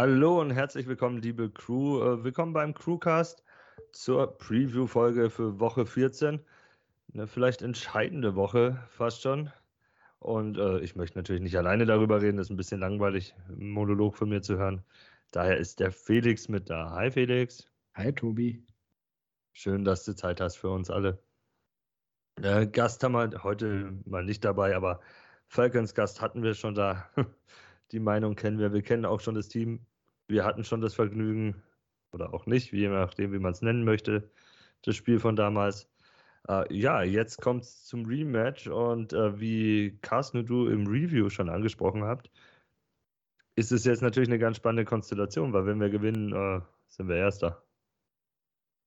Hallo und herzlich willkommen, liebe Crew. Äh, willkommen beim Crewcast zur Preview-Folge für Woche 14. Eine vielleicht entscheidende Woche fast schon. Und äh, ich möchte natürlich nicht alleine darüber reden, das ist ein bisschen langweilig, einen Monolog von mir zu hören. Daher ist der Felix mit da. Hi Felix. Hi Tobi. Schön, dass du Zeit hast für uns alle. Äh, Gast haben wir heute mal nicht dabei, aber Falcons Gast hatten wir schon da. Die Meinung kennen wir. Wir kennen auch schon das Team. Wir hatten schon das Vergnügen, oder auch nicht, je nachdem, wie man es nennen möchte, das Spiel von damals. Äh, ja, jetzt kommt es zum Rematch und äh, wie Carsten und du im Review schon angesprochen habt, ist es jetzt natürlich eine ganz spannende Konstellation, weil wenn wir gewinnen, äh, sind wir Erster.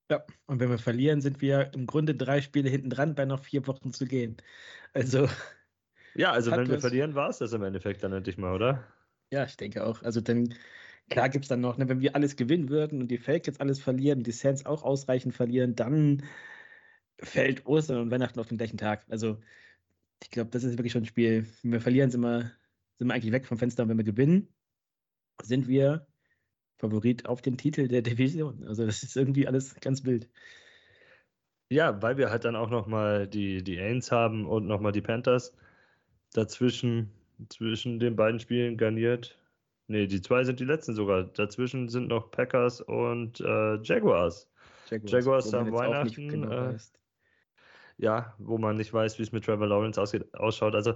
Ja, und wenn wir verlieren, sind wir im Grunde drei Spiele hinten dran, bei noch vier Wochen zu gehen. Also. Ja, also wenn wir verlieren, war es das im Endeffekt dann endlich mal, oder? Ja, ich denke auch. Also dann, klar gibt es dann noch, ne, wenn wir alles gewinnen würden und die Falcons alles verlieren und die Saints auch ausreichend verlieren, dann fällt Ostern und Weihnachten auf den gleichen Tag. Also ich glaube, das ist wirklich schon ein Spiel. Wenn wir verlieren, sind wir, sind wir eigentlich weg vom Fenster und wenn wir gewinnen, sind wir Favorit auf den Titel der Division. Also das ist irgendwie alles ganz wild. Ja, weil wir halt dann auch nochmal die, die Ains haben und nochmal die Panthers dazwischen, zwischen den beiden Spielen garniert. Ne, die zwei sind die letzten sogar. Dazwischen sind noch Packers und äh, Jaguars. Jaguars. Jaguars haben Weihnachten. Genau äh, ja, wo man nicht weiß, wie es mit Trevor Lawrence ausgeht, ausschaut. Also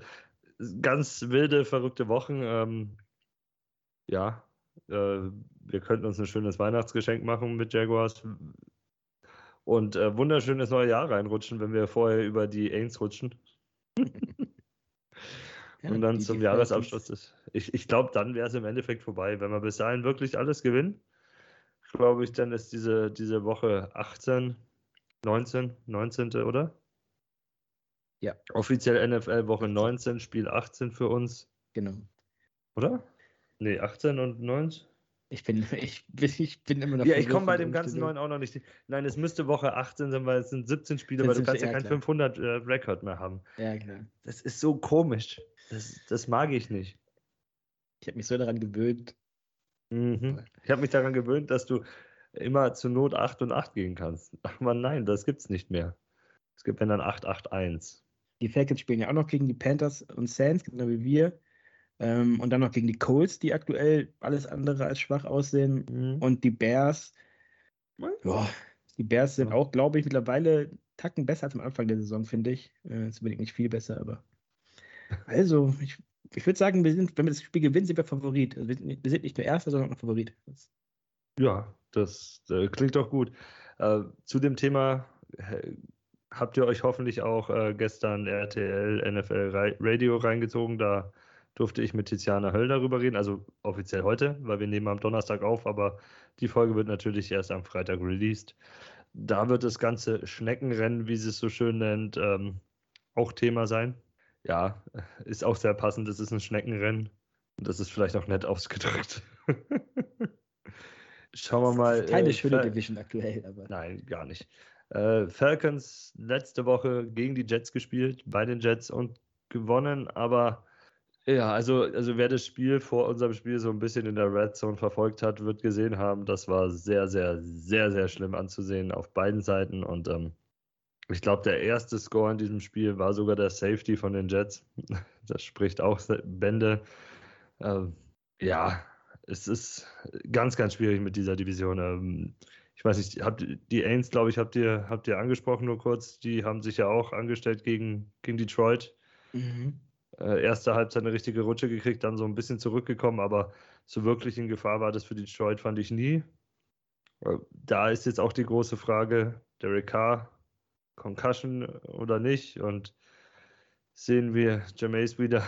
ganz wilde, verrückte Wochen. Ähm, ja, äh, wir könnten uns ein schönes Weihnachtsgeschenk machen mit Jaguars und äh, wunderschönes neue Jahr reinrutschen, wenn wir vorher über die Ains rutschen. ja, und dann zum Jahresabschluss ist. Ich, ich glaube, dann wäre es im Endeffekt vorbei. Wenn wir bis dahin wirklich alles gewinnen, glaube ich, dann ist diese, diese Woche 18, 19, 19. oder? Ja. Offiziell NFL Woche 19, Spiel 18 für uns. Genau. Oder? Nee, 18 und 19? Ich bin, ich, bin, ich bin immer noch. Ja, ich komme bei dem ganzen neuen auch noch nicht. Nein, es müsste Woche 18 sein, weil es sind 17 Spiele, weil du kannst ja kein 500-Rekord äh, mehr haben. Ja, klar. Das ist so komisch. Das, das mag ich nicht. Ich habe mich so daran gewöhnt. Mhm. Ich habe mich daran gewöhnt, dass du immer zur Not 8 und 8 gehen kannst. Aber nein, das gibt es nicht mehr. Es gibt wenn dann 8, 8, 1. Die Falcons spielen ja auch noch gegen die Panthers und Saints, genau wie wir. Ähm, und dann noch gegen die Colts, die aktuell alles andere als schwach aussehen. Mhm. Und die Bears. Ja, die Bears sind auch, glaube ich, mittlerweile Tacken besser als am Anfang der Saison, finde ich. Äh, unbedingt nicht viel besser, aber. Also, ich, ich würde sagen, wir sind, wenn wir das Spiel gewinnen, sind wir Favorit. Also wir, wir, sind nicht nur Erster, sondern auch Favorit. Das ja, das äh, klingt doch gut. Äh, zu dem Thema habt ihr euch hoffentlich auch äh, gestern RTL NFL Radio reingezogen. Da durfte ich mit Tiziana Höll darüber reden, also offiziell heute, weil wir nehmen am Donnerstag auf, aber die Folge wird natürlich erst am Freitag released. Da wird das ganze Schneckenrennen, wie sie es so schön nennt, ähm, auch Thema sein. Ja, ist auch sehr passend, es ist ein Schneckenrennen. Und das ist vielleicht auch nett ausgedrückt. Schauen wir mal. Keine äh, schöne Division aktuell, aber. Nein, gar nicht. Äh, Falcons letzte Woche gegen die Jets gespielt, bei den Jets und gewonnen, aber ja, also, also wer das Spiel vor unserem Spiel so ein bisschen in der Red Zone verfolgt hat, wird gesehen haben, das war sehr, sehr, sehr, sehr schlimm anzusehen auf beiden Seiten. Und ähm, ich glaube, der erste Score in diesem Spiel war sogar der Safety von den Jets. Das spricht auch Bände. Ähm, ja, es ist ganz, ganz schwierig mit dieser Division. Ähm, ich weiß nicht, habt die Ains, glaube ich, habt ihr, habt ihr angesprochen nur kurz. Die haben sich ja auch angestellt gegen, gegen Detroit. Mhm äh, erste Halbzeit eine richtige Rutsche gekriegt, dann so ein bisschen zurückgekommen, aber so wirklich in Gefahr war das für Detroit, fand ich nie. Äh, da ist jetzt auch die große Frage, Derek Carr, Concussion oder nicht und sehen wir Jameis wieder.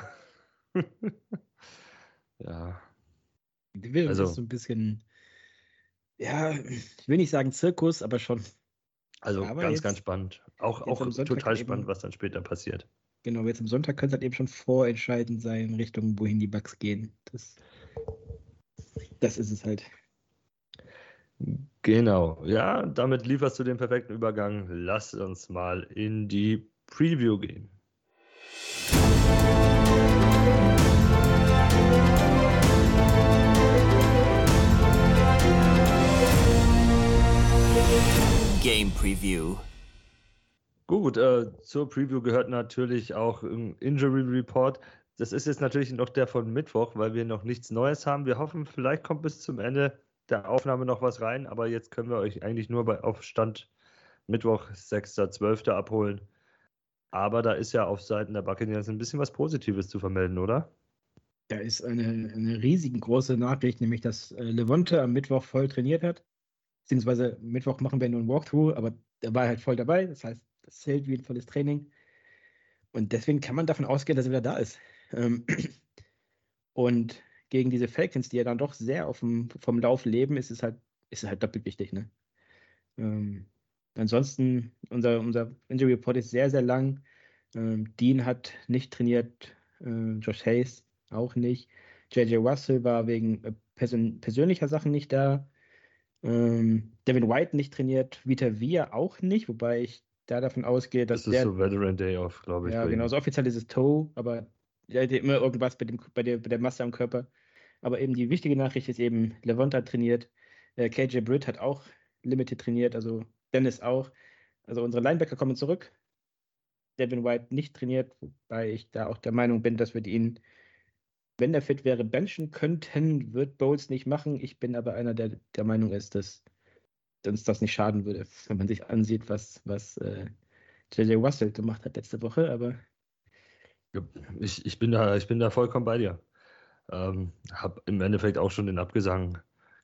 ja. Die Division also, ist so ein bisschen, ja, ich will nicht sagen Zirkus, aber schon. Also aber ganz, jetzt, ganz spannend. Auch, auch total spannend, was dann später passiert. Genau, jetzt am Sonntag könnte es halt eben schon vorentscheidend sein, Richtung wohin die Bugs gehen. Das, das ist es halt. Genau, ja, damit lieferst du den perfekten Übergang. Lass uns mal in die Preview gehen. Game Preview. Gut, äh, zur Preview gehört natürlich auch ein Injury Report. Das ist jetzt natürlich noch der von Mittwoch, weil wir noch nichts Neues haben. Wir hoffen, vielleicht kommt bis zum Ende der Aufnahme noch was rein, aber jetzt können wir euch eigentlich nur bei, auf Stand Mittwoch, 6.12. abholen. Aber da ist ja auf Seiten der Buccaneers ein bisschen was Positives zu vermelden, oder? Da ist eine, eine riesengroße Nachricht, nämlich dass äh, Levante am Mittwoch voll trainiert hat. Beziehungsweise Mittwoch machen wir nur ein Walkthrough, aber der war halt voll dabei. Das heißt, das zählt wie ein volles Training. Und deswegen kann man davon ausgehen, dass er wieder da ist. Ähm, und gegen diese Falcons, die ja dann doch sehr auf dem, vom Lauf leben, ist es halt, ist es halt doppelt wichtig. Ne? Ähm, ansonsten, unser, unser Injury Report ist sehr, sehr lang. Ähm, Dean hat nicht trainiert, äh, Josh Hayes auch nicht. JJ Russell war wegen äh, persön persönlicher Sachen nicht da. Ähm, Devin White nicht trainiert, Vita Via auch nicht, wobei ich da davon ausgehe, dass das ist der, so Veteran Day Off, glaube ich. Ja, genau, so offiziell ist es Toe, aber er hatte immer irgendwas bei, dem, bei, der, bei der Masse am Körper. Aber eben die wichtige Nachricht ist eben, Levante hat trainiert, äh, KJ Britt hat auch Limited trainiert, also Dennis auch. Also unsere Linebacker kommen zurück. Devin White nicht trainiert, wobei ich da auch der Meinung bin, dass wir ihn, wenn er fit wäre, benchen könnten. Wird Bowles nicht machen. Ich bin aber einer, der der Meinung ist, dass uns das nicht schaden würde, wenn man sich ansieht, was, was äh, JJ Russell gemacht hat letzte Woche, aber. Ich, ich, bin, da, ich bin da vollkommen bei dir. Ähm, habe im Endeffekt auch schon den Abgesang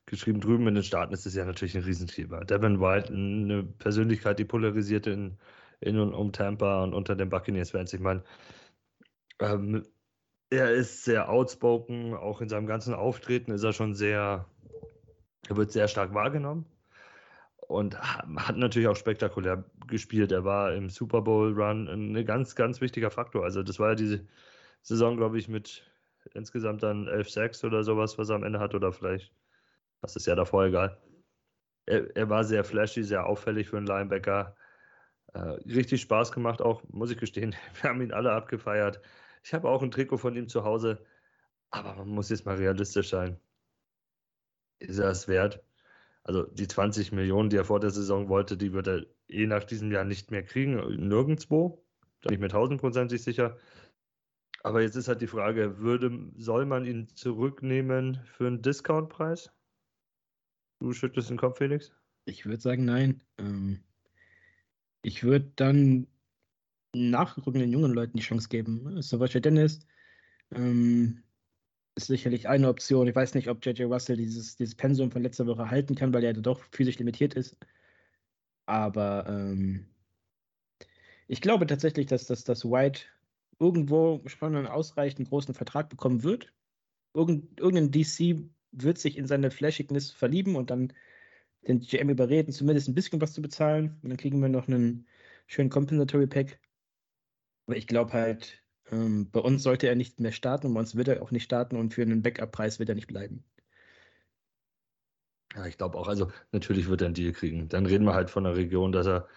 geschrieben. Drüben in den Staaten ist es ja natürlich ein Riesenthema. Devin White, eine Persönlichkeit, die polarisiert in, in und um Tampa und unter den Buccaneers-Fans. Ich meine, ähm, er ist sehr outspoken, auch in seinem ganzen Auftreten ist er schon sehr, er wird sehr stark wahrgenommen und hat natürlich auch spektakulär gespielt. Er war im Super Bowl Run ein ganz, ganz wichtiger Faktor. Also das war ja diese Saison, glaube ich, mit insgesamt dann 11 Sacks oder sowas, was er am Ende hat oder vielleicht, das ist ja davor egal. Er, er war sehr flashy, sehr auffällig für einen Linebacker. Äh, richtig Spaß gemacht auch, muss ich gestehen. Wir haben ihn alle abgefeiert. Ich habe auch ein Trikot von ihm zu Hause, aber man muss jetzt mal realistisch sein. Ist er es wert? Also die 20 Millionen, die er vor der Saison wollte, die wird er eh nach diesem Jahr nicht mehr kriegen, nirgendwo. Da bin ich mir tausendprozentig sicher. Aber jetzt ist halt die Frage, würde, soll man ihn zurücknehmen für einen Discountpreis? Du schüttelst den Kopf, Felix? Ich würde sagen, nein. Ähm, ich würde dann nachrückenden jungen Leuten die Chance geben. Zum Beispiel Dennis. Ähm, ist sicherlich eine Option. Ich weiß nicht, ob JJ Russell dieses, dieses Pensum von letzter Woche halten kann, weil er doch physisch limitiert ist. Aber ähm, ich glaube tatsächlich, dass, dass, dass White irgendwo schon einen ausreichend großen Vertrag bekommen wird. Irgend, irgendein DC wird sich in seine Flashigness verlieben und dann den GM überreden, zumindest ein bisschen was zu bezahlen. Und dann kriegen wir noch einen schönen Compensatory Pack. Aber ich glaube halt, ähm, bei uns sollte er nicht mehr starten und bei uns wird er auch nicht starten und für einen Backup-Preis wird er nicht bleiben. Ja, ich glaube auch. Also natürlich wird er einen Deal kriegen. Dann reden wir halt von einer Region, dass er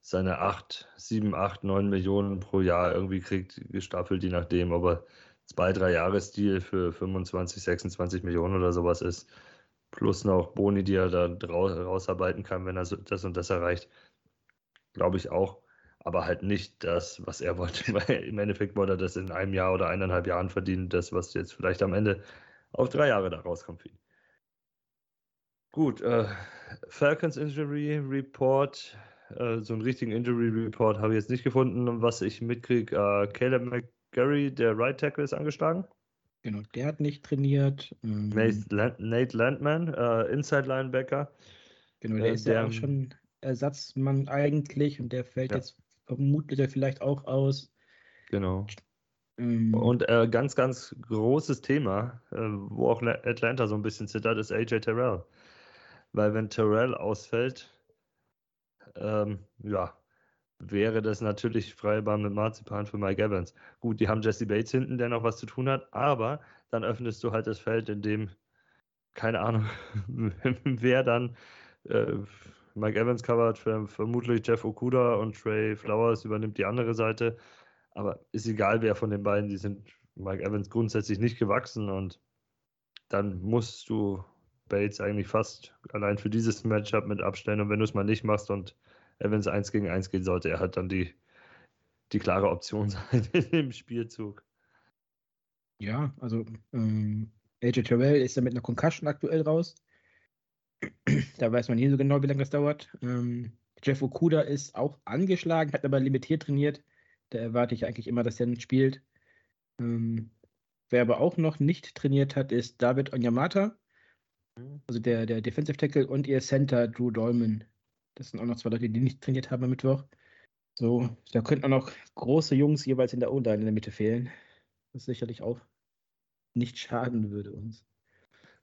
seine 8, 7, 8, 9 Millionen pro Jahr irgendwie kriegt, gestaffelt, je nachdem, ob er zwei, drei Jahresdeal für 25, 26 Millionen oder sowas ist. Plus noch Boni, die er da rausarbeiten kann, wenn er das und das erreicht. Glaube ich auch aber halt nicht das, was er wollte. Weil im Endeffekt wollte er das in einem Jahr oder eineinhalb Jahren verdienen, das, was jetzt vielleicht am Ende auf drei Jahre da rauskommt für ihn. Gut, äh, Falcons Injury Report, äh, so einen richtigen Injury Report habe ich jetzt nicht gefunden. Was ich mitkriege, äh, Caleb McGarry, der Right Tackle, ist angeschlagen. Genau, der hat nicht trainiert. Ähm, Nate, Nate Landman, äh, Inside Linebacker. Genau, der äh, ist der, ja auch schon Ersatzmann eigentlich und der fällt ja. jetzt vermutlich er vielleicht auch aus. Genau. Ähm, und äh, ganz, ganz großes Thema, äh, wo auch Atlanta so ein bisschen zittert, ist AJ Terrell. Weil wenn Terrell ausfällt, ähm, ja, wäre das natürlich Freibahn mit Marzipan für Mike Evans. Gut, die haben Jesse Bates hinten, der noch was zu tun hat, aber dann öffnest du halt das Feld, in dem, keine Ahnung, wer dann äh, Mike Evans covert vermutlich Jeff Okuda und Trey Flowers übernimmt die andere Seite. Aber ist egal, wer von den beiden, die sind Mike Evans grundsätzlich nicht gewachsen und dann musst du Bates eigentlich fast allein für dieses Matchup mit abstellen. Und wenn du es mal nicht machst und Evans 1 gegen 1 geht, sollte er halt dann die, die klare Option sein im Spielzug. Ja, also ähm, AJ Terrell ist ja mit einer Concussion aktuell raus. Da weiß man nie so genau, wie lange das dauert. Ähm, Jeff Okuda ist auch angeschlagen, hat aber limitiert trainiert. Da erwarte ich eigentlich immer, dass er nicht spielt. Ähm, wer aber auch noch nicht trainiert hat, ist David Onyamata. Also der, der Defensive Tackle und ihr Center Drew Dolman. Das sind auch noch zwei Leute, die nicht trainiert haben am Mittwoch. So, da könnten auch noch große Jungs jeweils in der O-Line in der Mitte fehlen. Was sicherlich auch nicht schaden würde uns.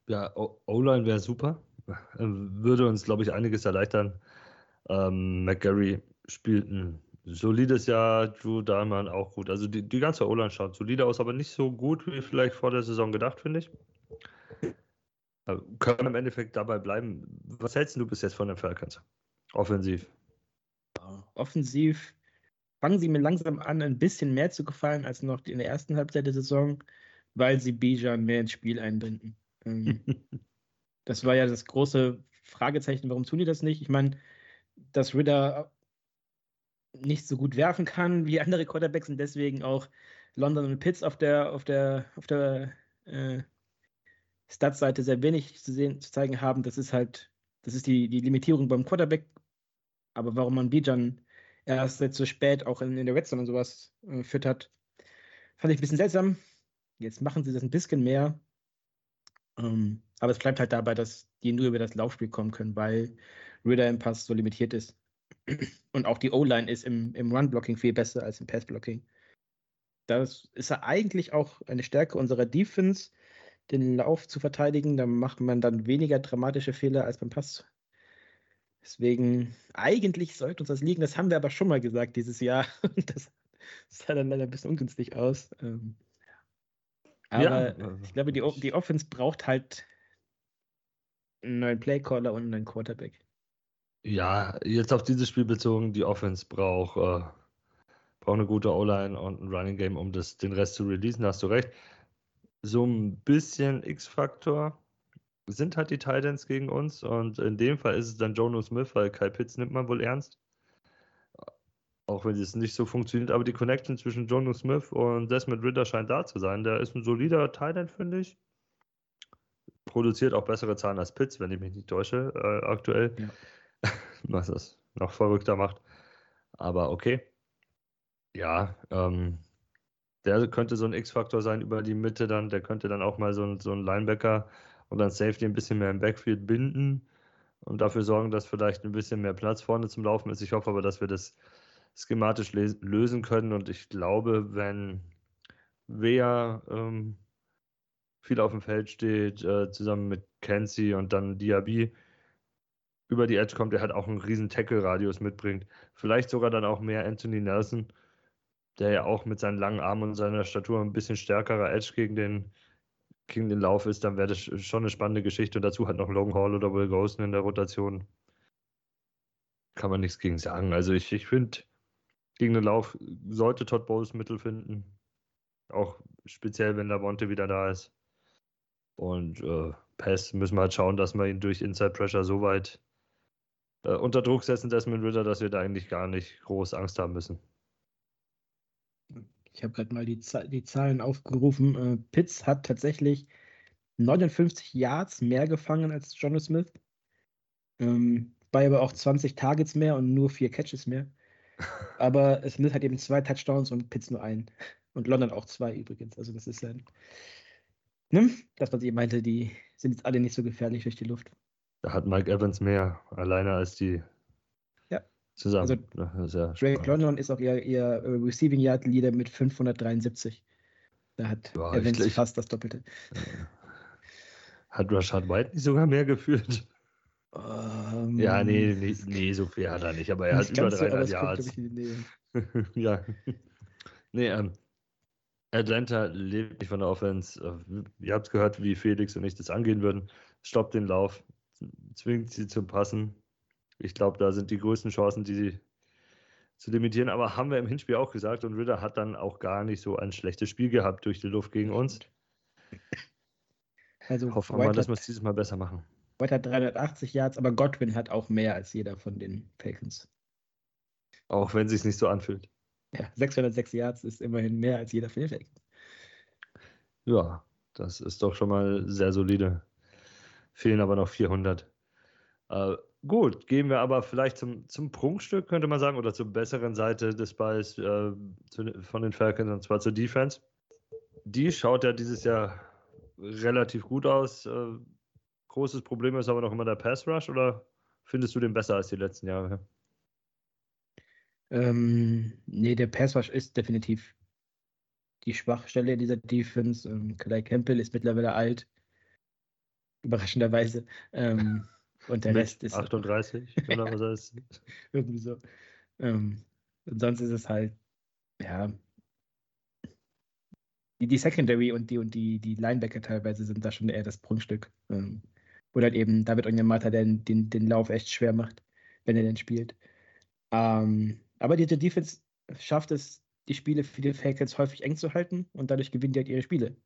Ja, O-Line wäre super. Würde uns, glaube ich, einiges erleichtern. Ähm, McGarry spielt ein solides Jahr, Drew Dahlmann auch gut. Also die, die ganze O-Line schaut solide aus, aber nicht so gut wie vielleicht vor der Saison gedacht, finde ich. Aber können im Endeffekt dabei bleiben. Was hältst du bis jetzt von den Falcons? Offensiv. Offensiv fangen sie mir langsam an, ein bisschen mehr zu gefallen als noch in der ersten Halbzeit der Saison, weil sie Bijan mehr ins Spiel einbinden. Ähm, das war ja das große Fragezeichen, warum tun die das nicht? Ich meine, dass Ritter nicht so gut werfen kann wie andere Quarterbacks und deswegen auch London und Pitts auf der, auf der, auf der äh, Startseite sehr wenig zu sehen, zu zeigen haben. Das ist halt, das ist die, die Limitierung beim Quarterback. Aber warum man Bijan erst jetzt so spät auch in, in der Red und sowas äh, füttert, fand ich ein bisschen seltsam. Jetzt machen sie das ein bisschen mehr. Ähm, aber es bleibt halt dabei, dass die nur über das Laufspiel kommen können, weil Ritter im Pass so limitiert ist. Und auch die O-Line ist im, im Run-Blocking viel besser als im Pass-Blocking. Das ist ja eigentlich auch eine Stärke unserer Defense, den Lauf zu verteidigen. Da macht man dann weniger dramatische Fehler als beim Pass. Deswegen, eigentlich sollte uns das liegen. Das haben wir aber schon mal gesagt dieses Jahr. Das sah dann leider ein bisschen ungünstig aus. Ähm, aber ja. Ich glaube, die, die Offense braucht halt einen neuen Playcaller und einen neuen Quarterback. Ja, jetzt auf dieses Spiel bezogen, die Offense braucht, äh, braucht eine gute O-Line und ein Running Game, um das, den Rest zu releasen, hast du recht. So ein bisschen X-Faktor sind halt die Titans gegen uns und in dem Fall ist es dann Jono Smith, weil Kai Pitts nimmt man wohl ernst. Auch wenn es nicht so funktioniert, aber die Connection zwischen Jono Smith und Desmond Ritter scheint da zu sein. Der ist ein solider Titan, finde ich. Produziert auch bessere Zahlen als Pitts, wenn ich mich nicht täusche, äh, aktuell. Ja. was das noch verrückter macht. Aber okay. Ja, ähm, der könnte so ein X-Faktor sein über die Mitte dann. Der könnte dann auch mal so ein, so ein Linebacker und dann Safety ein bisschen mehr im Backfield binden und dafür sorgen, dass vielleicht ein bisschen mehr Platz vorne zum Laufen ist. Ich hoffe aber, dass wir das schematisch lösen können und ich glaube, wenn wer ähm, viel auf dem Feld steht, äh, zusammen mit Kenzie und dann Diaby, über die Edge kommt, der halt auch einen riesen Tackle-Radius mitbringt. Vielleicht sogar dann auch mehr Anthony Nelson, der ja auch mit seinen langen Armen und seiner Statur ein bisschen stärkerer Edge gegen den, gegen den Lauf ist, dann wäre das schon eine spannende Geschichte. Und dazu hat noch Logan Hall oder Will Golson in der Rotation. Kann man nichts gegen sagen. Also ich, ich finde, gegen den Lauf sollte Todd Bowles Mittel finden. Auch speziell, wenn Lavonte wieder da ist. Und äh, Pass müssen wir halt schauen, dass wir ihn durch Inside Pressure so weit äh, unter Druck setzen, Desmond Ritter, dass wir da eigentlich gar nicht groß Angst haben müssen. Ich habe gerade mal die, die, Zahlen aufgerufen. Äh, Pitts hat tatsächlich 59 Yards mehr gefangen als John Smith. Ähm, bei aber auch 20 Targets mehr und nur vier Catches mehr. Aber Smith hat eben zwei Touchdowns und Pitts nur einen. Und London auch zwei übrigens. Also das ist ein. Ne? Das, was ich meinte, die sind jetzt alle nicht so gefährlich durch die Luft. Da hat Mike Evans mehr alleine als die ja. zusammen. Also, ja Drake London ist auch ihr, ihr Receiving Yard Leader mit 573. Da hat ja, Evans ich, fast das Doppelte. Hat Rashad White nicht sogar mehr geführt? Um, ja, nee, nee, nee, so viel hat er nicht, aber er hat über 300 so, Yards. ja. Nee, ähm, Atlanta lebt nicht von der Offense. Äh, ihr habt gehört, wie Felix und ich das angehen würden. Stoppt den Lauf, zwingt sie zu passen. Ich glaube, da sind die größten Chancen, die sie zu limitieren. Aber haben wir im Hinspiel auch gesagt und Ritter hat dann auch gar nicht so ein schlechtes Spiel gehabt durch die Luft gegen uns. Also Hoffen wir mal, dass wir es dieses Mal besser machen. White hat 380 Yards, aber Godwin hat auch mehr als jeder von den Falcons. Auch wenn es sich nicht so anfühlt. Ja, 606 Yards ist immerhin mehr als jeder von Ja, das ist doch schon mal sehr solide. Fehlen aber noch 400. Äh, gut, gehen wir aber vielleicht zum, zum Prunkstück, könnte man sagen, oder zur besseren Seite des Balls äh, zu, von den Falcons, und zwar zur Defense. Die schaut ja dieses Jahr relativ gut aus. Äh, großes Problem ist aber noch immer der Pass Rush, oder findest du den besser als die letzten Jahre? Ähm, nee, der Pass Rush ist definitiv die Schwachstelle dieser Defense. Ähm, Clay Campbell ist mittlerweile alt, überraschenderweise. Ähm, und der Rest ist. 38 oder was heißt Irgendwie so. Ähm, und sonst ist es halt, ja. Die, die Secondary und die und die, die Linebacker teilweise sind da schon eher das Prunkstück. Ähm, oder halt eben David Onyemata, der den, den, den Lauf echt schwer macht, wenn er denn spielt. Ähm, aber diese Defense schafft es, die Spiele für die Falcons häufig eng zu halten und dadurch gewinnen die halt ihre Spiele.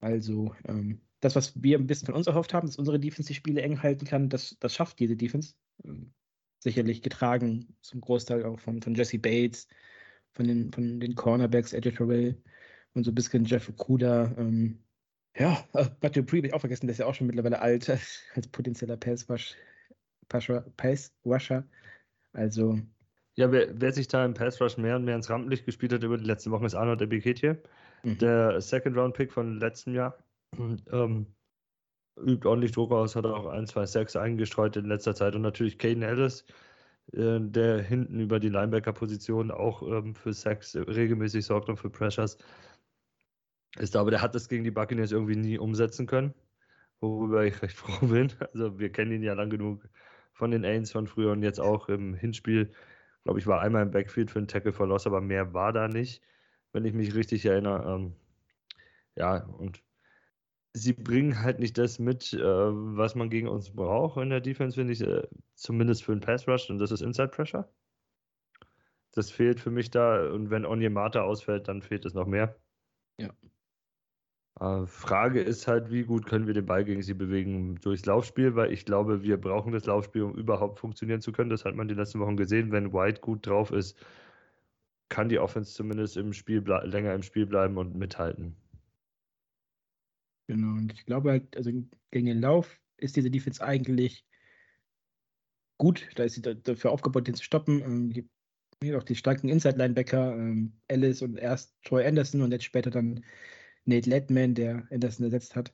Also, ähm, das, was wir ein bisschen von uns erhofft haben, dass unsere Defense die Spiele eng halten kann, das, das schafft diese Defense. Ähm, sicherlich getragen zum Großteil auch von, von Jesse Bates, von den, von den Cornerbacks, Edge Terrell und so ein bisschen Jeff Okuda. Ähm, ja, äh, Matthew habe ich auch vergessen, der ist ja auch schon mittlerweile alt als potenzieller Passwasher. Passwasher. Also. Ja, wer, wer, sich da im Pass Rush mehr und mehr ins Rampenlicht gespielt hat über die letzten Wochen, ist Arnold Ebiketje, mhm. der Second-Round-Pick von letztem Jahr. Ähm, übt ordentlich Druck aus, hat auch ein, zwei Sacks eingestreut in letzter Zeit und natürlich Caden Ellis, äh, der hinten über die Linebacker-Position auch ähm, für Sacks regelmäßig sorgt und für Pressures. Ist aber der hat das gegen die Buccaneers irgendwie nie umsetzen können, worüber ich recht froh bin. Also wir kennen ihn ja lang genug von den Ains von früher und jetzt auch im Hinspiel. Glaube ich, war einmal im Backfield für einen Tackle for aber mehr war da nicht, wenn ich mich richtig erinnere. Ähm, ja, und sie bringen halt nicht das mit, äh, was man gegen uns braucht in der Defense, finde ich, äh, zumindest für einen Pass Rush, und das ist Inside Pressure. Das fehlt für mich da, und wenn Onyemata ausfällt, dann fehlt es noch mehr. Ja. Äh, Frage ist halt, wie gut können wir den Ball gegen sie bewegen durchs Laufspiel, weil ich glaube, wir brauchen das Laufspiel, um überhaupt funktionieren zu können. Das hat man die letzten Wochen gesehen. Wenn White gut drauf ist, kann die Offense zumindest im Spiel länger im Spiel bleiben und mithalten. Genau, und ich glaube halt, also gegen den Lauf ist diese Defense eigentlich gut. Da ist sie dafür aufgebaut, den zu stoppen. Ähm, auch die starken Inside-Linebacker, ähm, Ellis und erst Troy Anderson und jetzt später dann Nate Ledman, der Anderson ersetzt hat.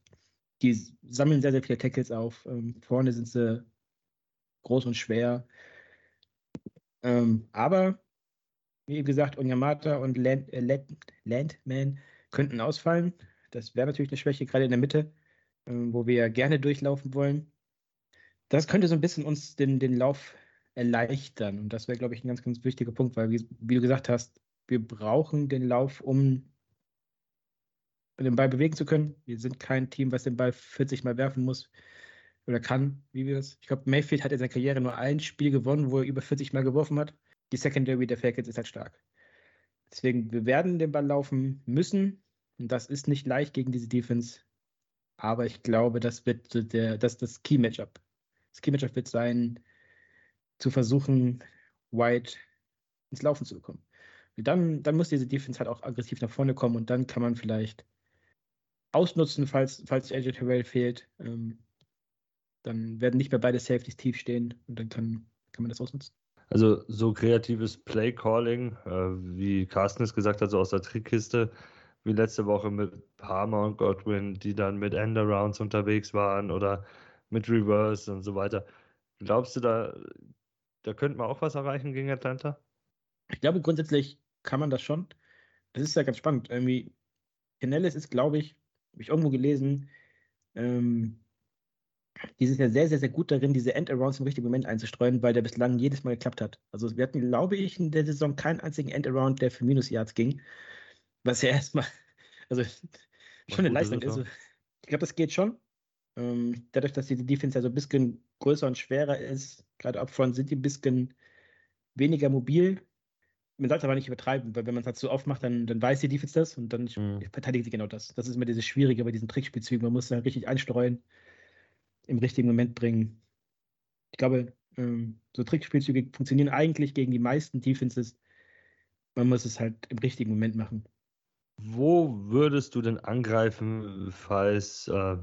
Die sammeln sehr, sehr viele Tackles auf. Ähm, vorne sind sie groß und schwer. Ähm, aber, wie gesagt, Onyamata und Land, äh, Land, Landman könnten ausfallen. Das wäre natürlich eine Schwäche, gerade in der Mitte, äh, wo wir gerne durchlaufen wollen. Das könnte so ein bisschen uns den, den Lauf erleichtern. Und das wäre, glaube ich, ein ganz, ganz wichtiger Punkt, weil, wie, wie, du gesagt hast, wir brauchen den Lauf, um den Ball bewegen zu können. Wir sind kein Team, was den Ball 40 Mal werfen muss oder kann, wie wir es. Ich glaube, Mayfield hat in seiner Karriere nur ein Spiel gewonnen, wo er über 40 Mal geworfen hat. Die Secondary der Falcons ist halt stark. Deswegen, wir werden den Ball laufen müssen. Und das ist nicht leicht gegen diese Defense. Aber ich glaube, das wird der, das, das Key-Matchup. Das Key-Matchup wird sein, zu versuchen, White ins Laufen zu bekommen. Dann, dann muss diese Defense halt auch aggressiv nach vorne kommen und dann kann man vielleicht ausnutzen, falls, falls AJ Terrell fehlt. Ähm, dann werden nicht mehr beide Safeties tief stehen und dann kann, kann man das ausnutzen. Also so kreatives Play-Calling, äh, wie Carsten es gesagt hat, so aus der Trickkiste, wie letzte Woche mit Palmer und Godwin, die dann mit Endarounds unterwegs waren oder mit Reverse und so weiter. Glaubst du, da, da könnte man auch was erreichen gegen Atlanta? Ich glaube, grundsätzlich kann man das schon. Das ist ja ganz spannend. Irgendwie, Canellis ist, glaube ich, habe ich irgendwo gelesen, ähm, dieses Jahr sehr, sehr, sehr gut darin, diese End-Arounds im richtigen Moment einzustreuen, weil der bislang jedes Mal geklappt hat. Also wir hatten, glaube ich, in der Saison keinen einzigen End-Around, der für Minus-Yards ging. Was ja erstmal, also schon eine Leistung ist. Also, ich glaube, das geht schon. Ähm, dadurch, dass die Defense ja so ein bisschen größer und schwerer ist, gerade upfront sind die ein bisschen weniger mobil. Man sollte aber nicht übertreiben, weil wenn man es halt so aufmacht, dann, dann weiß die Defense das und dann mhm. verteidigt sie genau das. Das ist immer dieses Schwierige bei diesen Trickspielzügen. Man muss dann richtig einstreuen, im richtigen Moment bringen. Ich glaube, Ähm, so Trickspielzüge funktionieren eigentlich gegen die meisten Defenses. Man muss es halt im richtigen Moment machen. Wo würdest du denn angreifen, falls, äh,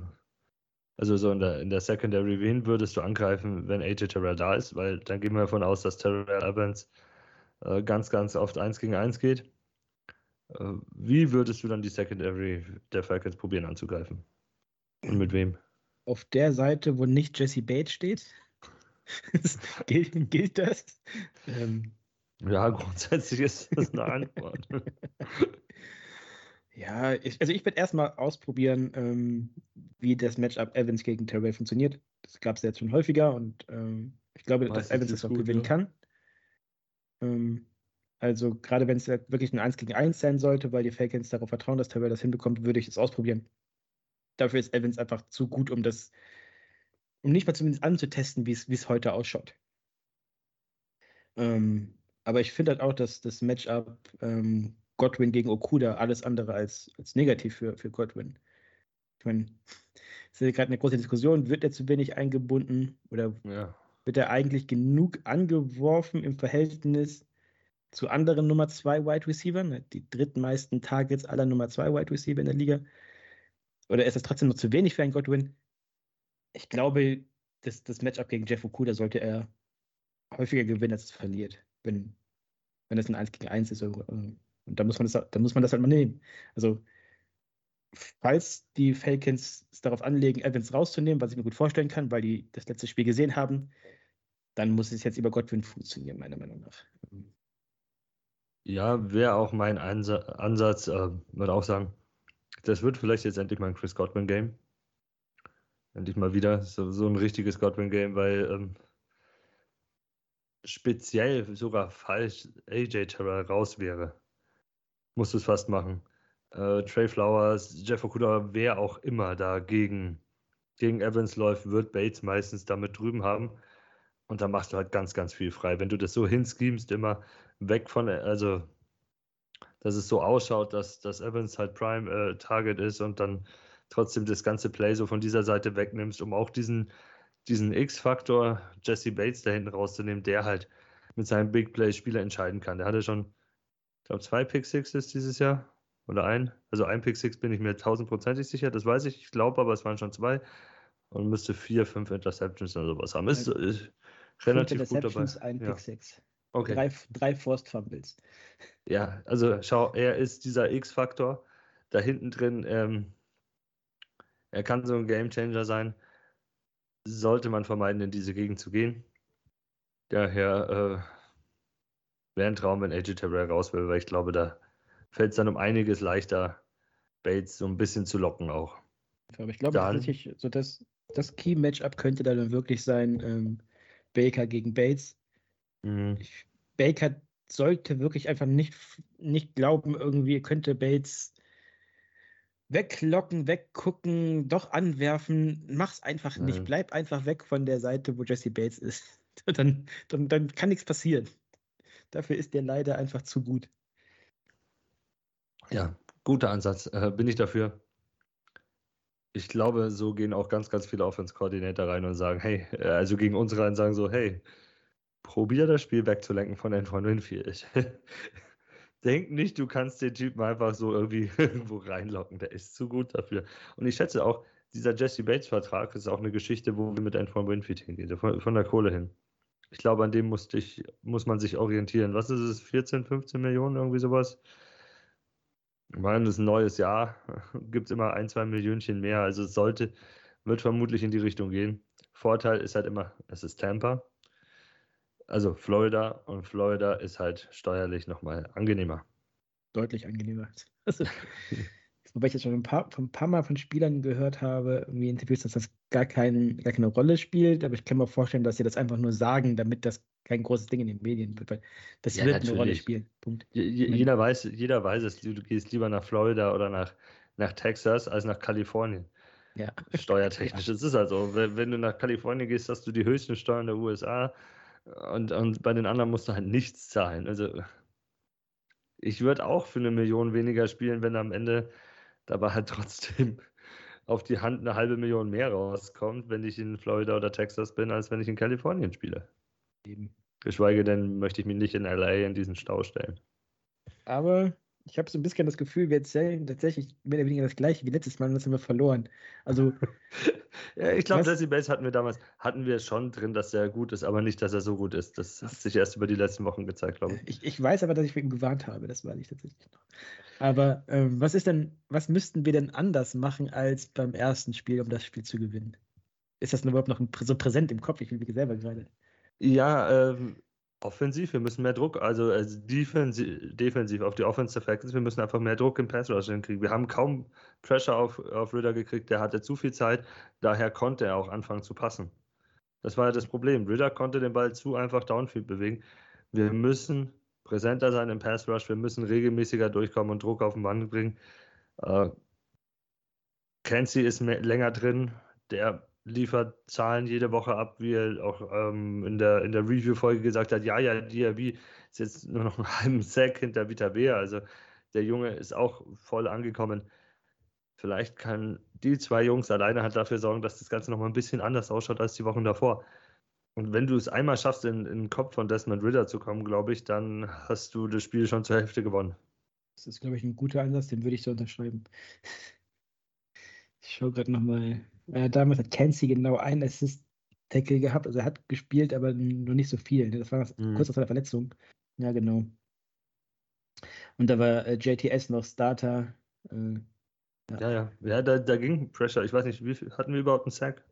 also so in der, in der Secondary, wen würdest du angreifen, wenn AJ Terrell da ist? Weil dann gehen wir davon aus, dass Terrell Evans äh, ganz, ganz oft 1 gegen 1 geht. Äh, wie würdest du dann die Secondary der Falcons probieren anzugreifen? Und mit wem? Auf der Seite, wo nicht Jesse Bates steht, gilt, gilt, das? Ähm, ja, grundsätzlich ist das eine Antwort. Ja, ich, also ich werde erstmal ausprobieren, ähm, wie das Matchup Evans gegen Terrell funktioniert. Das gab es ja jetzt schon häufiger und ähm, ich glaube, Weiß dass Evans das auch gut, gewinnen ja. kann. Ähm, also gerade wenn es wirklich ein 1 gegen 1 sein sollte, weil die Falcons darauf vertrauen, dass Terrell das hinbekommt, würde ich es ausprobieren. Dafür ist Evans einfach zu gut, um das, um nicht mal zumindest anzutesten, wie es heute ausschaut. Ähm, aber ich finde halt auch, dass das Matchup ähm, Godwin gegen Okuda alles andere als, als negativ für, für Godwin. Ich meine, es ist gerade eine große Diskussion, wird er zu wenig eingebunden oder ja. Wird er eigentlich genug angeworfen im Verhältnis zu anderen Nummer 2 Wide Receivers, die drittmeisten Targets aller Nummer 2 Wide Receiver in der Liga? Oder ist das trotzdem noch zu wenig für einen Godwin? Ich glaube, das, das Matchup gegen Jeff Okuda sollte er häufiger gewinnen, als es verliert, wenn, wenn es ein 1 gegen 1 ist. Oder, und da muss man das, dann muss man das halt mal nehmen. Also, falls die Falcons es darauf anlegen, Evans rauszunehmen, was ich mir gut vorstellen kann, weil die das letzte Spiel gesehen haben, dann muss es jetzt über Godwin funktionieren, meiner Meinung nach. Ja, wäre auch mein Ansatz, äh, würde auch sagen, das wird vielleicht jetzt endlich mal ein Chris Godwin-Game. Endlich mal wieder so, so ein richtiges Godwin-Game, weil ähm, speziell sogar falsch AJ Terrell raus wäre, musst du es fast machen. Äh, Trey Flowers, Jeff Okuda, wer auch immer da gegen, gegen Evans läuft, wird Bates meistens damit drüben haben. Und da machst du halt ganz, ganz viel frei. Wenn du das so hinschemst, immer weg von, also, dass es so ausschaut, dass, dass Evans halt Prime äh, Target ist und dann trotzdem das ganze Play so von dieser Seite wegnimmst, um auch diesen, diesen X-Faktor Jesse Bates da hinten rauszunehmen, der halt mit seinem Big Play Spieler entscheiden kann. Der hatte schon ich glaube, zwei Pick Sixes dieses Jahr. Oder ein. Also ein Pick Six bin ich mir tausendprozentig sicher, das weiß ich. Ich glaube aber, es waren schon zwei. Und müsste vier, fünf Interceptions oder sowas haben. Ist, ist relativ gut dabei. ein ja. Pick Six. Okay. Drei, drei Forced Fumbles. Ja, also schau, er ist dieser X-Faktor. Da hinten drin, ähm, er kann so ein Game Changer sein. Sollte man vermeiden, in diese Gegend zu gehen. Daher äh, Wäre ein Traum, wenn AJ Terrell raus will, weil ich glaube, da fällt es dann um einiges leichter, Bates so ein bisschen zu locken auch. Aber ich glaube, dann, so das, das Key-Matchup könnte dann wirklich sein, ähm, Baker gegen Bates. Mhm. Ich, Baker sollte wirklich einfach nicht, nicht glauben, irgendwie könnte Bates weglocken, weggucken, doch anwerfen. Mach's einfach nicht. Bleib einfach weg von der Seite, wo Jesse Bates ist. dann, dann, dann kann nichts passieren. Dafür ist der leider einfach zu gut. Ja, guter Ansatz. Äh, bin ich dafür. Ich glaube, so gehen auch ganz, ganz viele Offense-Koordinator rein und sagen, hey, äh, also gegen uns rein sagen so, hey, probier das Spiel wegzulenken von Antoine Winfield. Denk nicht, du kannst den Typen einfach so irgendwie irgendwo reinlocken. Der ist zu gut dafür. Und ich schätze auch, dieser Jesse Bates-Vertrag ist auch eine Geschichte, wo wir mit Antoine Winfield hingehen, von, von der Kohle hin. Ich glaube, an dem musste ich, muss man sich orientieren. Was ist es? 14, 15 Millionen, irgendwie sowas? Meine, das ist ein neues Jahr. Gibt es immer ein, zwei Millionchen mehr. Also es sollte, wird vermutlich in die Richtung gehen. Vorteil ist halt immer, es ist Tampa. Also Florida und Florida ist halt steuerlich nochmal angenehmer. Deutlich angenehmer. Also, Wobei ich jetzt schon ein paar, ein paar Mal von Spielern gehört habe, irgendwie Interviews, dass das gar, kein, gar keine Rolle spielt. Aber ich kann mir vorstellen, dass sie das einfach nur sagen, damit das kein großes Ding in den Medien das ja, wird natürlich. eine Rolle spielen. Punkt. Jeder weiß, jeder weiß es, du gehst lieber nach Florida oder nach, nach Texas als nach Kalifornien. Ja. Steuertechnisch. Es ist also, wenn, wenn du nach Kalifornien gehst, hast du die höchsten Steuern der USA und, und bei den anderen musst du halt nichts zahlen. Also ich würde auch für eine Million weniger spielen, wenn am Ende dabei halt trotzdem auf die Hand eine halbe Million mehr rauskommt, wenn ich in Florida oder Texas bin, als wenn ich in Kalifornien spiele. Eben. Geschweige denn möchte ich mich nicht in LA in diesen Stau stellen. Aber ich habe so ein bisschen das Gefühl, wir erzählen tatsächlich mehr oder weniger das gleiche wie letztes Mal und das haben wir verloren. Also. ja, ich glaube, Jesse Bass hatten wir damals, hatten wir schon drin, dass er gut ist, aber nicht, dass er so gut ist. Das hat sich erst über die letzten Wochen gezeigt, glaube ich. ich. Ich weiß aber, dass ich ihn gewarnt habe, das weiß ich tatsächlich noch. Aber ähm, was ist denn, was müssten wir denn anders machen als beim ersten Spiel, um das Spiel zu gewinnen? Ist das überhaupt noch so präsent im Kopf? Ich bin selber gerade. Ja, ähm, offensiv, wir müssen mehr Druck, also, also defensiv, defensiv auf die Offensive Factors, wir müssen einfach mehr Druck im Pass Rush hinkriegen. Wir haben kaum Pressure auf, auf Ritter gekriegt, der hatte zu viel Zeit, daher konnte er auch anfangen zu passen. Das war ja das Problem. Ritter konnte den Ball zu einfach downfield bewegen. Wir müssen präsenter sein im Pass Rush, wir müssen regelmäßiger durchkommen und Druck auf den Mann bringen. Äh, Kenzie ist mehr, länger drin, der liefert Zahlen jede Woche ab, wie er auch ähm, in der, in der Review-Folge gesagt hat, ja, ja, Diaby ist jetzt nur noch einen halben Sack hinter Vita B, also der Junge ist auch voll angekommen. Vielleicht kann die zwei Jungs alleine halt dafür sorgen, dass das Ganze nochmal ein bisschen anders ausschaut als die Wochen davor. Und wenn du es einmal schaffst, in, in den Kopf von Desmond Ritter zu kommen, glaube ich, dann hast du das Spiel schon zur Hälfte gewonnen. Das ist, glaube ich, ein guter Ansatz, den würde ich so unterschreiben. Ich schaue gerade nochmal äh, damals hat Kenzie genau einen Assist-Tackle gehabt. Also er hat gespielt, aber noch nicht so viel. Das war mhm. kurz nach seiner Verletzung. Ja, genau. Und da war äh, JTS noch Starter. Äh, ja. ja, ja. Ja, da, da ging Pressure. Ich weiß nicht, wie viel hatten wir überhaupt einen Sack?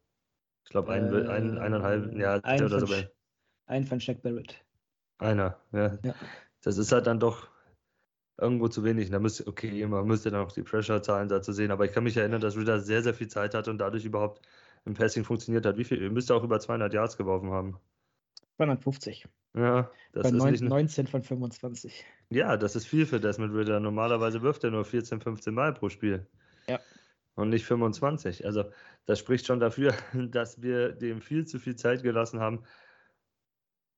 Ich glaube, ein, äh, ein, eineinhalb, ja, ein oder so. Ein von Shaq Barrett. Einer, ja. ja. Das ist halt dann doch irgendwo zu wenig. Da müsste, okay, man müsste dann auch die Pressure-Zahlen dazu sehen, aber ich kann mich erinnern, dass Ritter sehr, sehr viel Zeit hatte und dadurch überhaupt im Passing funktioniert hat. Wie viel? Ihr müsst auch über 200 Yards geworfen haben. 250. Ja, das Bei ist 9, nicht 19 von 25. Ja, das ist viel für Desmond Ritter. Normalerweise wirft er nur 14, 15 Mal pro Spiel. Ja. Und nicht 25. Also, das spricht schon dafür, dass wir dem viel zu viel Zeit gelassen haben,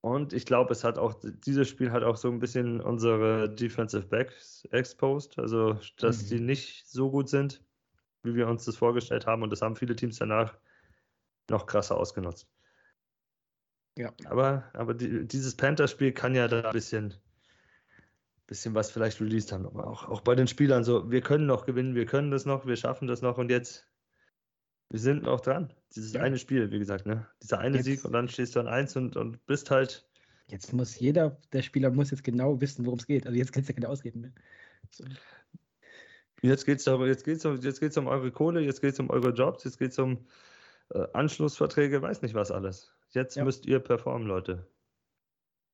und ich glaube, es hat auch, dieses Spiel hat auch so ein bisschen unsere Defensive Backs exposed, also dass mhm. die nicht so gut sind, wie wir uns das vorgestellt haben. Und das haben viele Teams danach noch krasser ausgenutzt. Ja. Aber, aber die, dieses Panther-Spiel kann ja da ein bisschen, bisschen was vielleicht released haben. Auch, auch bei den Spielern so, wir können noch gewinnen, wir können das noch, wir schaffen das noch und jetzt wir sind noch dran. Dieses ja. eine Spiel, wie gesagt, ne? Dieser eine jetzt, Sieg und dann stehst du an eins und, und bist halt. Jetzt muss jeder, der Spieler muss jetzt genau wissen, worum es geht. Also jetzt kannst du ja keine Ausreden mehr. So. Jetzt geht es um, jetzt geht's um, jetzt geht's um eure Kohle, jetzt geht es um eure Jobs, jetzt geht es um äh, Anschlussverträge, weiß nicht was alles. Jetzt ja. müsst ihr performen, Leute.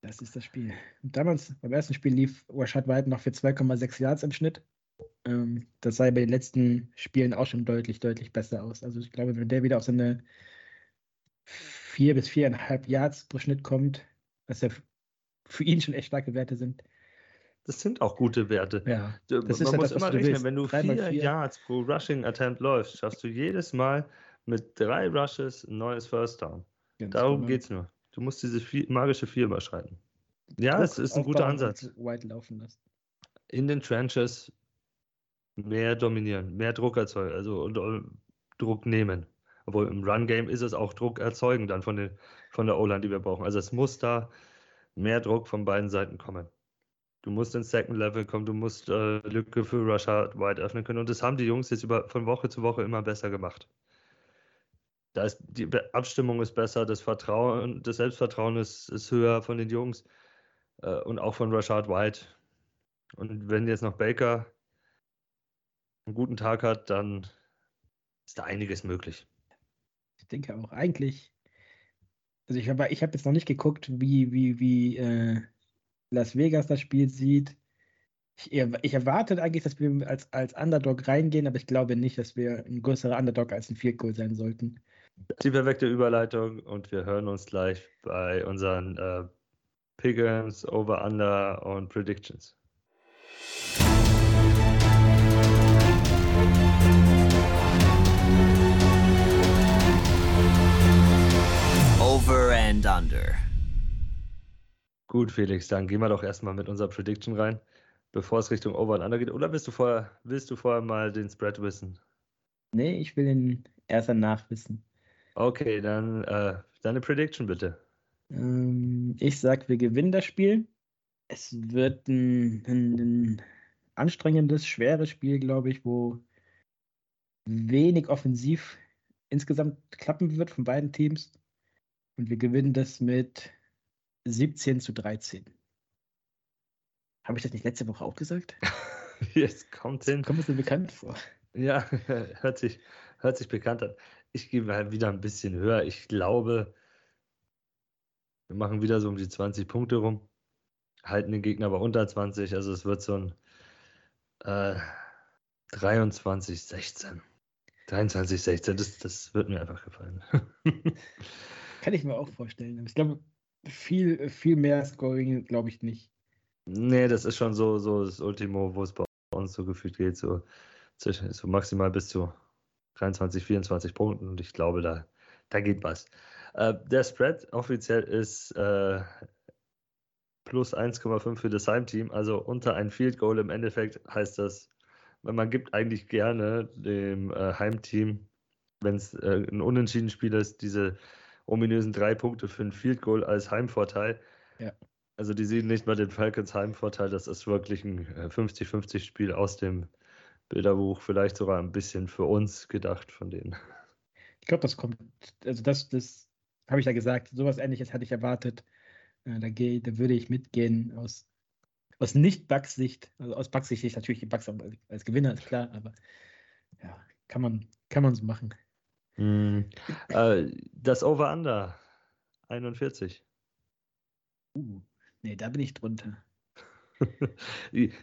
Das ist das Spiel. Und damals, beim ersten Spiel lief Rashad White noch für 2,6 Yards im Schnitt. Ähm, das sah bei den letzten Spielen auch schon deutlich, deutlich besser aus. Also ich glaube, wenn der wieder auf seine vier bis viereinhalb Yards pro Schnitt kommt, was ja für ihn schon echt starke Werte sind. Das sind auch gute Werte. Ja, das Man ist ja muss das, immer rechnen, wenn du vier, vier, Yards pro Rushing Attempt läufst, schaffst du jedes Mal mit drei Rushes ein neues First Down. Ganz Darum genau. geht es nur. Du musst diese vier, magische vier überschreiten. Ja, es ist ein guter Ansatz. White laufen lassen. In den Trenches mehr dominieren, mehr Druck erzeugen, also und, und Druck nehmen. Obwohl im Run-Game ist es auch Druck erzeugen dann von, den, von der O-Line, die wir brauchen. Also es muss da mehr Druck von beiden Seiten kommen. Du musst ins Second Level kommen, du musst äh, Lücke für Rusher weit öffnen können. Und das haben die Jungs jetzt über, von Woche zu Woche immer besser gemacht. Da ist, die Abstimmung ist besser, das Vertrauen, das Selbstvertrauen ist, ist höher von den Jungs äh, und auch von Rashad White. Und wenn jetzt noch Baker einen guten Tag hat, dann ist da einiges möglich. Ich denke auch eigentlich, also ich habe ich hab jetzt noch nicht geguckt, wie, wie, wie äh, Las Vegas das Spiel sieht. Ich, ich, erwarte eigentlich, dass wir als, als Underdog reingehen, aber ich glaube nicht, dass wir ein größerer Underdog als ein Field Goal sein sollten. Die perfekte Überleitung und wir hören uns gleich bei unseren äh, Pickens, Over, Under und Predictions. And Under. Gut, Felix, dann gehen wir doch erstmal mit unserer Prediction rein, bevor es Richtung Over and Under geht. Oder willst du vorher, willst du vorher mal den Spread wissen? Nee, ich will ihn erst danach wissen. Okay, dann äh, deine Prediction bitte. Ähm, ich sag, wir gewinnen das Spiel. Es wird ein, ein, ein anstrengendes, schweres Spiel, glaube ich, wo wenig offensiv insgesamt klappen wird von beiden Teams. Und wir gewinnen das mit 17 zu 13. Habe ich das nicht letzte Woche auch gesagt? Jetzt kommt hin. Kommt es mir bekannt vor? Ja, hört sich, hört sich bekannt an. Ich gehe mal wieder ein bisschen höher. Ich glaube, wir machen wieder so um die 20 Punkte rum, halten den Gegner aber unter 20. Also es wird so ein äh, 23, 16. 23, 16, das, das wird mir einfach gefallen. Kann ich mir auch vorstellen. Ich glaube, viel, viel mehr Scoring glaube ich nicht. Nee, das ist schon so, so das Ultimo, wo es bei uns so gefühlt geht, so, so maximal bis zu 23, 24 Punkten und ich glaube, da, da geht was. Äh, der Spread offiziell ist äh, plus 1,5 für das Heimteam, also unter ein Field Goal im Endeffekt heißt das, man gibt eigentlich gerne dem äh, Heimteam, wenn es äh, ein unentschieden Spiel ist, diese ominösen drei Punkte für ein Field Goal als Heimvorteil. Ja. Also die sehen nicht mal den Falcons Heimvorteil, das ist wirklich ein 50-50 äh, Spiel aus dem Bilderbuch, vielleicht sogar ein bisschen für uns gedacht von denen. Ich glaube, das kommt, also das, das habe ich ja gesagt, sowas ähnliches hatte ich erwartet. Äh, da, geh, da würde ich mitgehen aus, aus Nicht-Bugs-Sicht. Also aus Bugs-Sicht natürlich die Bugs als Gewinner, ist klar, aber ja, kann man, kann man so machen. Mm, äh, das Over-Under 41. Uh, nee, da bin ich drunter.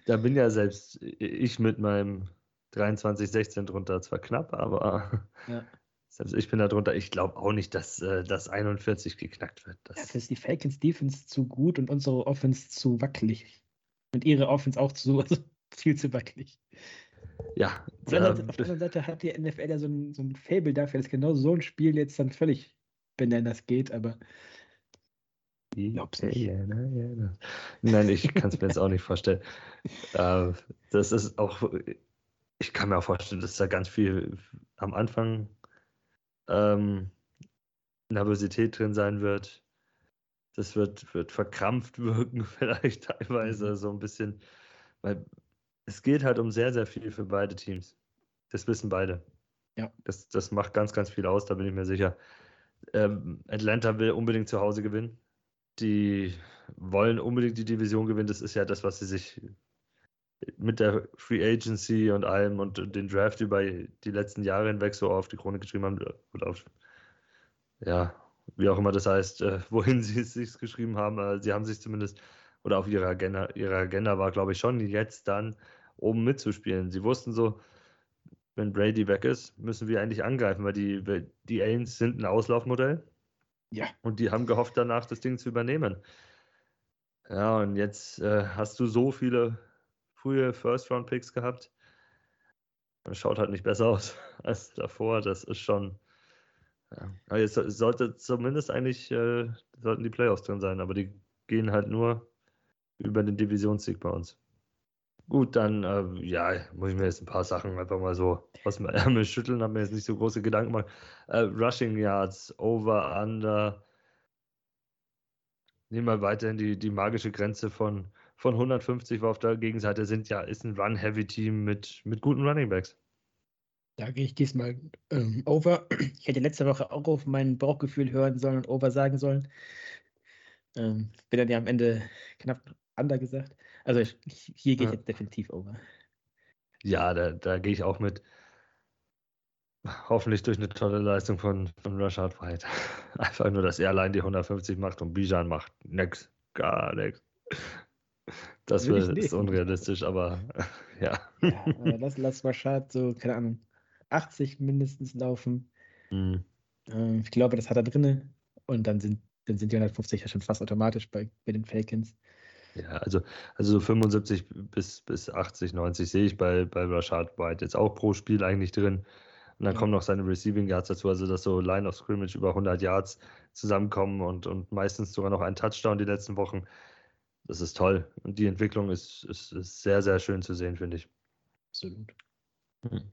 da bin ja selbst ich mit meinem 23, 16 drunter, zwar knapp, aber ja. selbst ich bin da drunter. Ich glaube auch nicht, dass äh, das 41 geknackt wird. Das Dafür ist die Falcons Defense zu gut und unsere Offense zu wackelig. Und ihre Offense auch zu, also viel zu wackelig. Ja. Auf der, ähm, auf der anderen Seite hat die NFL ja so ein, so ein Fable dafür, dass genau so ein Spiel jetzt dann völlig bananas geht, aber ich glaub's nicht. Ja, ja, ja. Nein, ich kann es mir jetzt auch nicht vorstellen. Äh, das ist auch, ich kann mir auch vorstellen, dass da ganz viel am Anfang ähm, Nervosität drin sein wird. Das wird, wird verkrampft wirken, vielleicht teilweise mhm. so ein bisschen, weil es geht halt um sehr, sehr viel für beide Teams. Das wissen beide. Ja. Das, das macht ganz, ganz viel aus, da bin ich mir sicher. Ähm, Atlanta will unbedingt zu Hause gewinnen. Die wollen unbedingt die Division gewinnen. Das ist ja das, was sie sich mit der Free Agency und allem und den Draft über die letzten Jahre hinweg so auf die Krone geschrieben haben. Oder auf, ja, wie auch immer das heißt, äh, wohin sie es sich geschrieben haben. Äh, sie haben sich zumindest, oder auf ihrer Agenda, ihrer Agenda war, glaube ich, schon jetzt dann oben mitzuspielen. Sie wussten so, wenn Brady weg ist, müssen wir eigentlich angreifen, weil die, die Aliens sind ein Auslaufmodell. Ja. Und die haben gehofft, danach das Ding zu übernehmen. Ja, und jetzt äh, hast du so viele frühe First-Round-Picks gehabt. Das schaut halt nicht besser aus als davor. Das ist schon. Ja. Aber jetzt sollte zumindest eigentlich äh, sollten die Playoffs drin sein, aber die gehen halt nur über den Divisionssieg bei uns. Gut, dann äh, ja, muss ich mir jetzt ein paar Sachen einfach mal so aus dem Ärmel schütteln, habe mir jetzt nicht so große Gedanken gemacht. Äh, Rushing Yards, Over, Under. Nehmen wir weiterhin die, die magische Grenze von, von 150, weil auf der Gegenseite sind ja, ist ein Run-Heavy-Team mit, mit guten Running Backs. Da gehe ich diesmal ähm, over. Ich hätte letzte Woche auch auf mein Bauchgefühl hören sollen und over sagen sollen. Ähm, bin dann ja am Ende knapp under gesagt. Also hier gehe ich ja. jetzt definitiv over. Ja, da, da gehe ich auch mit. Hoffentlich durch eine tolle Leistung von, von Rashad White. Einfach nur, dass er allein die 150 macht und Bijan macht nix. Gar nichts. Das wird, ist unrealistisch, aber ja. ja aber lass, lass Rashad so, keine Ahnung, 80 mindestens laufen. Mhm. Ähm, ich glaube, das hat er drinne. Und dann sind, dann sind die 150 ja schon fast automatisch bei, bei den Falcons. Ja, also, also so 75 bis, bis 80, 90 sehe ich bei, bei Rashad White jetzt auch pro Spiel eigentlich drin. Und dann ja. kommen noch seine Receiving Yards dazu, also dass so Line of Scrimmage über 100 Yards zusammenkommen und, und meistens sogar noch ein Touchdown die letzten Wochen. Das ist toll. Und die Entwicklung ist, ist, ist sehr, sehr schön zu sehen, finde ich. Absolut. Hm.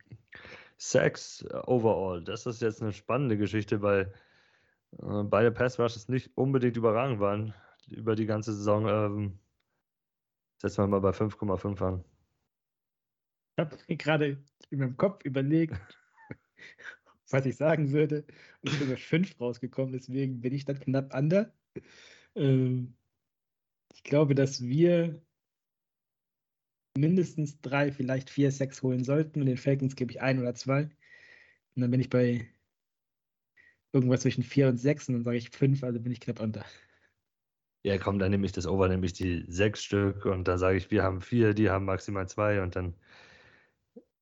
Sex overall, das ist jetzt eine spannende Geschichte, weil Äh, beide Pass Rushes nicht unbedingt überragend waren über die ganze Saison. Ähm, setzen wir mal bei 5,5 an. Ich habe gerade in meinem Kopf überlegt, was ich sagen würde. Und ich bin bei 5 rausgekommen, deswegen bin ich dann knapp under. Ähm, ich glaube, dass wir mindestens drei, vielleicht vier Sacks holen sollten. Und den Falcons gebe ich ein oder zwei. Und dann bin ich bei irgendwas zwischen vier und sechs. Und dann sage ich fünf, also bin ich knapp unter. Ja, komm, dann nehme ich das Over, nehme ich die sechs Stück und dann sage ich, wir haben vier, die haben maximal zwei und dann,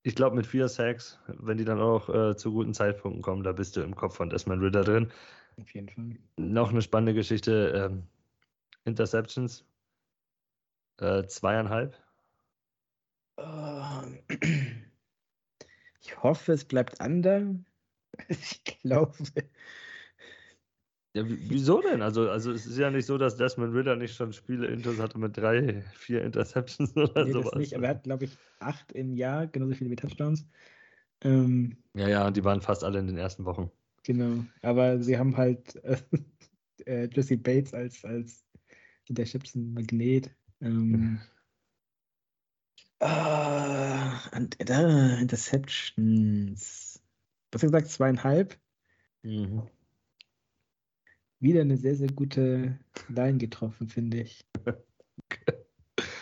ich glaube, mit vier Sacks, wenn die dann auch äh, zu guten Zeitpunkten kommen, da bist du im Kopf von Desmond Ritter drin. Auf jeden Fall. Noch eine spannende Geschichte: ähm, Interceptions, äh, zweieinhalb. Ähm, ich hoffe, es bleibt under. Ich glaube. Ja, wieso denn? Also, also es ist ja nicht so, dass Desmond Ritter nicht schon Spiele Intos hatte mit drei, vier Interceptions oder nee, sowas. Das nicht, aber er hat, glaube ich, acht im Jahr, genauso viele wie Touchdowns. Ähm, ja, ja, die waren fast alle in den ersten Wochen. Genau, aber sie haben halt äh, Jesse Bates als, als der Chips ein Magnet. Ähm, uh, und, uh, Interceptions. Was hast du gesagt? Zweieinhalb? Mhm. Wieder eine sehr, sehr gute Line getroffen, finde ich.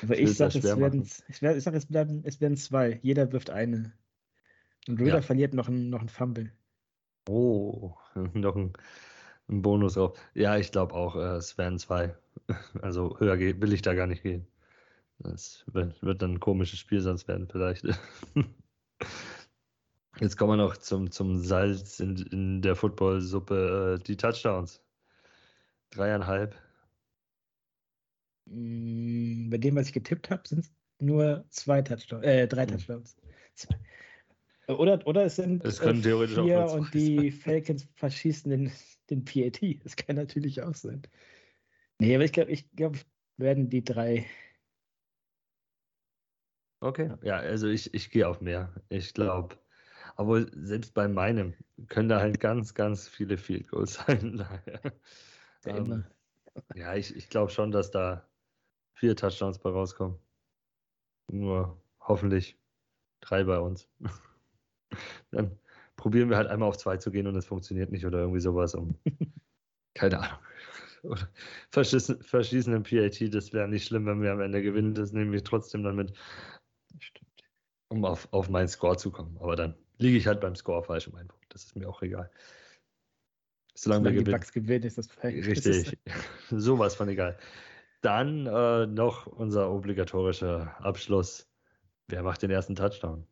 Aber ich sage, es werden, ich, ich sag, es, bleiben, es werden zwei. Jeder wirft eine. Und Röder ja. verliert noch einen, noch einen Fumble. Oh, noch ein, ein Bonus drauf. Ja, ich glaube auch, äh, es werden zwei. Also höher will ich da gar nicht gehen. Das wird, wird dann ein komisches Spiel sonst werden, vielleicht. Jetzt kommen wir noch zum, zum Salz in, in der Footballsuppe. Äh, die Touchdowns. Dreieinhalb. Mm, bei dem, was ich getippt habe, sind es nur zwei Touchdowns, äh, drei hm. Touchdowns. Zwei. Oder, oder es sind es können äh, vier und die Falcons verschießen den, den PAT. Das kann natürlich auch sein. Nee, aber ich glaube, ich glaube, werden die drei. Okay, ja, also ich, ich gehe auf mehr. Ich glaube, aber selbst bei meinem können da halt ganz, ganz viele Field Goals sein. ja, ähm, ja, ich, ich glaube schon, dass da vier Touchdowns bei rauskommen. Nur hoffentlich drei bei uns. Dann probieren wir halt einmal auf zwei zu gehen und es funktioniert nicht oder irgendwie sowas. Um, keine Ahnung. Oder verschießen, verschießen im PAT, das wäre nicht schlimm, wenn wir am Ende gewinnen. Das nehmen wir trotzdem dann mit. Stimmt. Um auf, auf meinen Score zu kommen. Aber dann liege ich halt beim Score falsch um einen Punkt. Das ist mir auch egal. Solange, Solange wir gewinnen. Bugs gewinnen, ist das perfekt. Richtig. Sowas von egal. Dann äh, noch unser obligatorischer Abschluss. Wer macht den ersten Touchdown?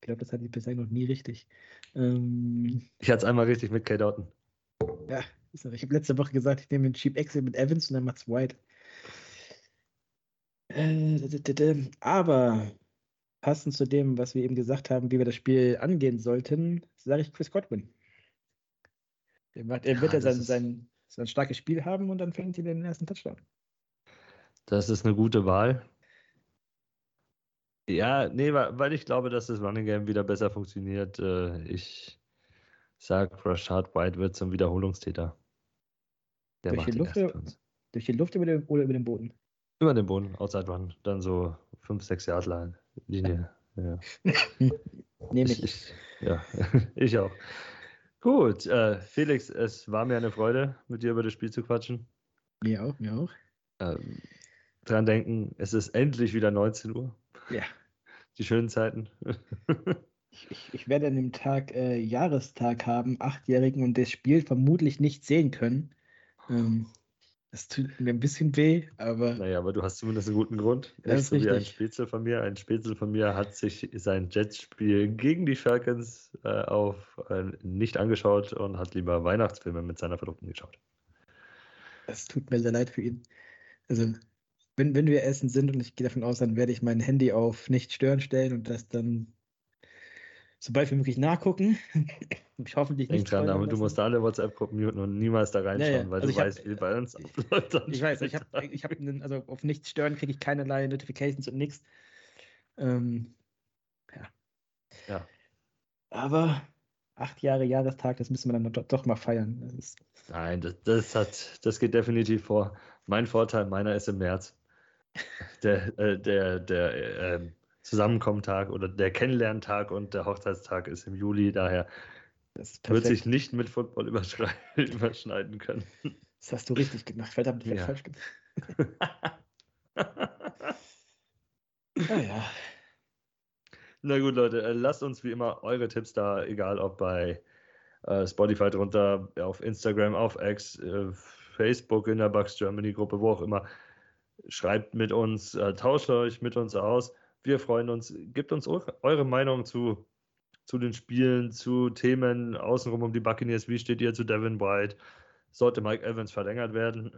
Ich glaube, das hatte ich bisher noch nie richtig. Ähm, ich hatte es einmal richtig mit Kate Doughton. Ja, ich habe letzte Woche gesagt, ich nehme den Cheap Exit mit Evans und dann macht's White. Äh, aber passend zu dem, was wir eben gesagt haben, wie wir das Spiel angehen sollten, sage ich Chris Godwin. Er, macht, er wird ja sein, sein, sein starkes Spiel haben und dann fängt er den ersten Touchdown. Das ist eine gute Wahl. Ja, nee, weil ich glaube, dass das Running Game wieder besser funktioniert. Äh, ich sage, Rashad White wird zum Wiederholungstäter. Der durch, die Luft, durch die Luft über den, oder über den Boden? Über den Boden, Outside Run. Dann so 5, 6 Yard Line. Linie. Ja. Nehme ich. ich. Ja, ich auch. Gut, äh, Felix, es war mir eine Freude, mit dir über das Spiel zu quatschen. Mir auch, mir auch. Ähm, dran denken, es ist endlich wieder 19 Uhr. Ja. Die schönen Zeiten. ich, ich, werde an dem Tag äh, Jahrestag haben, Achtjährigen, und das Spiel vermutlich nicht sehen können. Ähm, das tut mir ein bisschen weh, aber. Naja, aber du hast zumindest einen guten Grund. Das ist so wie ein Spätzle von mir. Ein Spätzle von mir hat sich sein Jets-Spiel gegen die Falcons äh, auf äh, nicht angeschaut und hat lieber Weihnachtsfilme mit seiner Verlobten geschaut. Das tut mir sehr leid für ihn. Also, wenn, wenn wir essen sind und ich gehe davon aus, dann werde ich mein Handy auf nicht stören stellen und das dann sobald wir möglich nachgucken. ich hoffentlich nicht. Denk dran, du musst alle WhatsApp-Gruppen muten und niemals da reinschauen, ja, ja. weil also du weißt, hab, wie bei uns abläuft. Ich weiß, ich habe, ich hab also auf nichts stören kriege ich keinerlei Notifications und nichts. Ähm, ja. Ja. Aber acht Jahre Jahrestag, das müssen wir dann doch, doch mal feiern. Das Nein, das, das, hat, das geht definitiv vor. Mein Vorteil, meiner ist im März. Der, äh, der, der äh, Zusammenkommentag oder der Kennenlerntag und der Hochzeitstag ist im Juli, daher wird sich nicht mit Football überschneiden können. Das hast du richtig gemacht, verdammt, ich ja. falsch gemacht. naja. Na gut, Leute, äh, lasst uns wie immer eure Tipps da, egal ob bei äh, Spotify drunter, auf Instagram, auf X, äh, Facebook, in der Bugs Germany Gruppe, wo auch immer. Schreibt mit uns, äh, tauscht euch mit uns aus. Wir freuen uns. Gebt uns eure Meinung zu, zu den Spielen, zu Themen außenrum um die Buccaneers. Wie steht ihr zu Devin White? Sollte Mike Evans verlängert werden?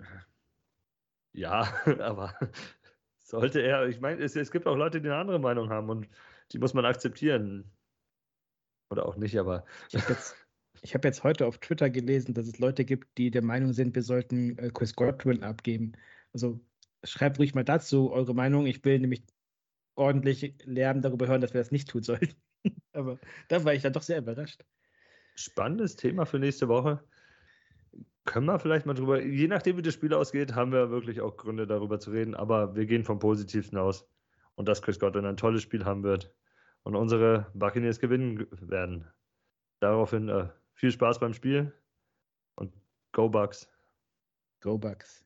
Ja, aber sollte er, ich meine, es, es gibt auch Leute, die eine andere Meinung haben und die muss man akzeptieren. Oder auch nicht, aber. Ich habe jetzt, heute auf Twitter gelesen, dass es Leute gibt, die der Meinung sind, wir sollten äh, Chris Godwin abgeben. Also schreibt ruhig mal dazu eure Meinung. Ich will nämlich ordentlich Lärm darüber hören, dass wir das nicht tun sollten. aber da war ich dann doch sehr überrascht. Spannendes Thema für nächste Woche. Können wir vielleicht mal drüber, je nachdem wie das Spiel ausgeht, haben wir wirklich auch Gründe darüber zu reden, aber wir gehen vom Positivsten aus und dass Chris Godwin ein tolles Spiel haben wird und unsere Buccaneers gewinnen werden. Daraufhin äh, viel Spaß beim Spiel und Go Bucks. Go Bucks.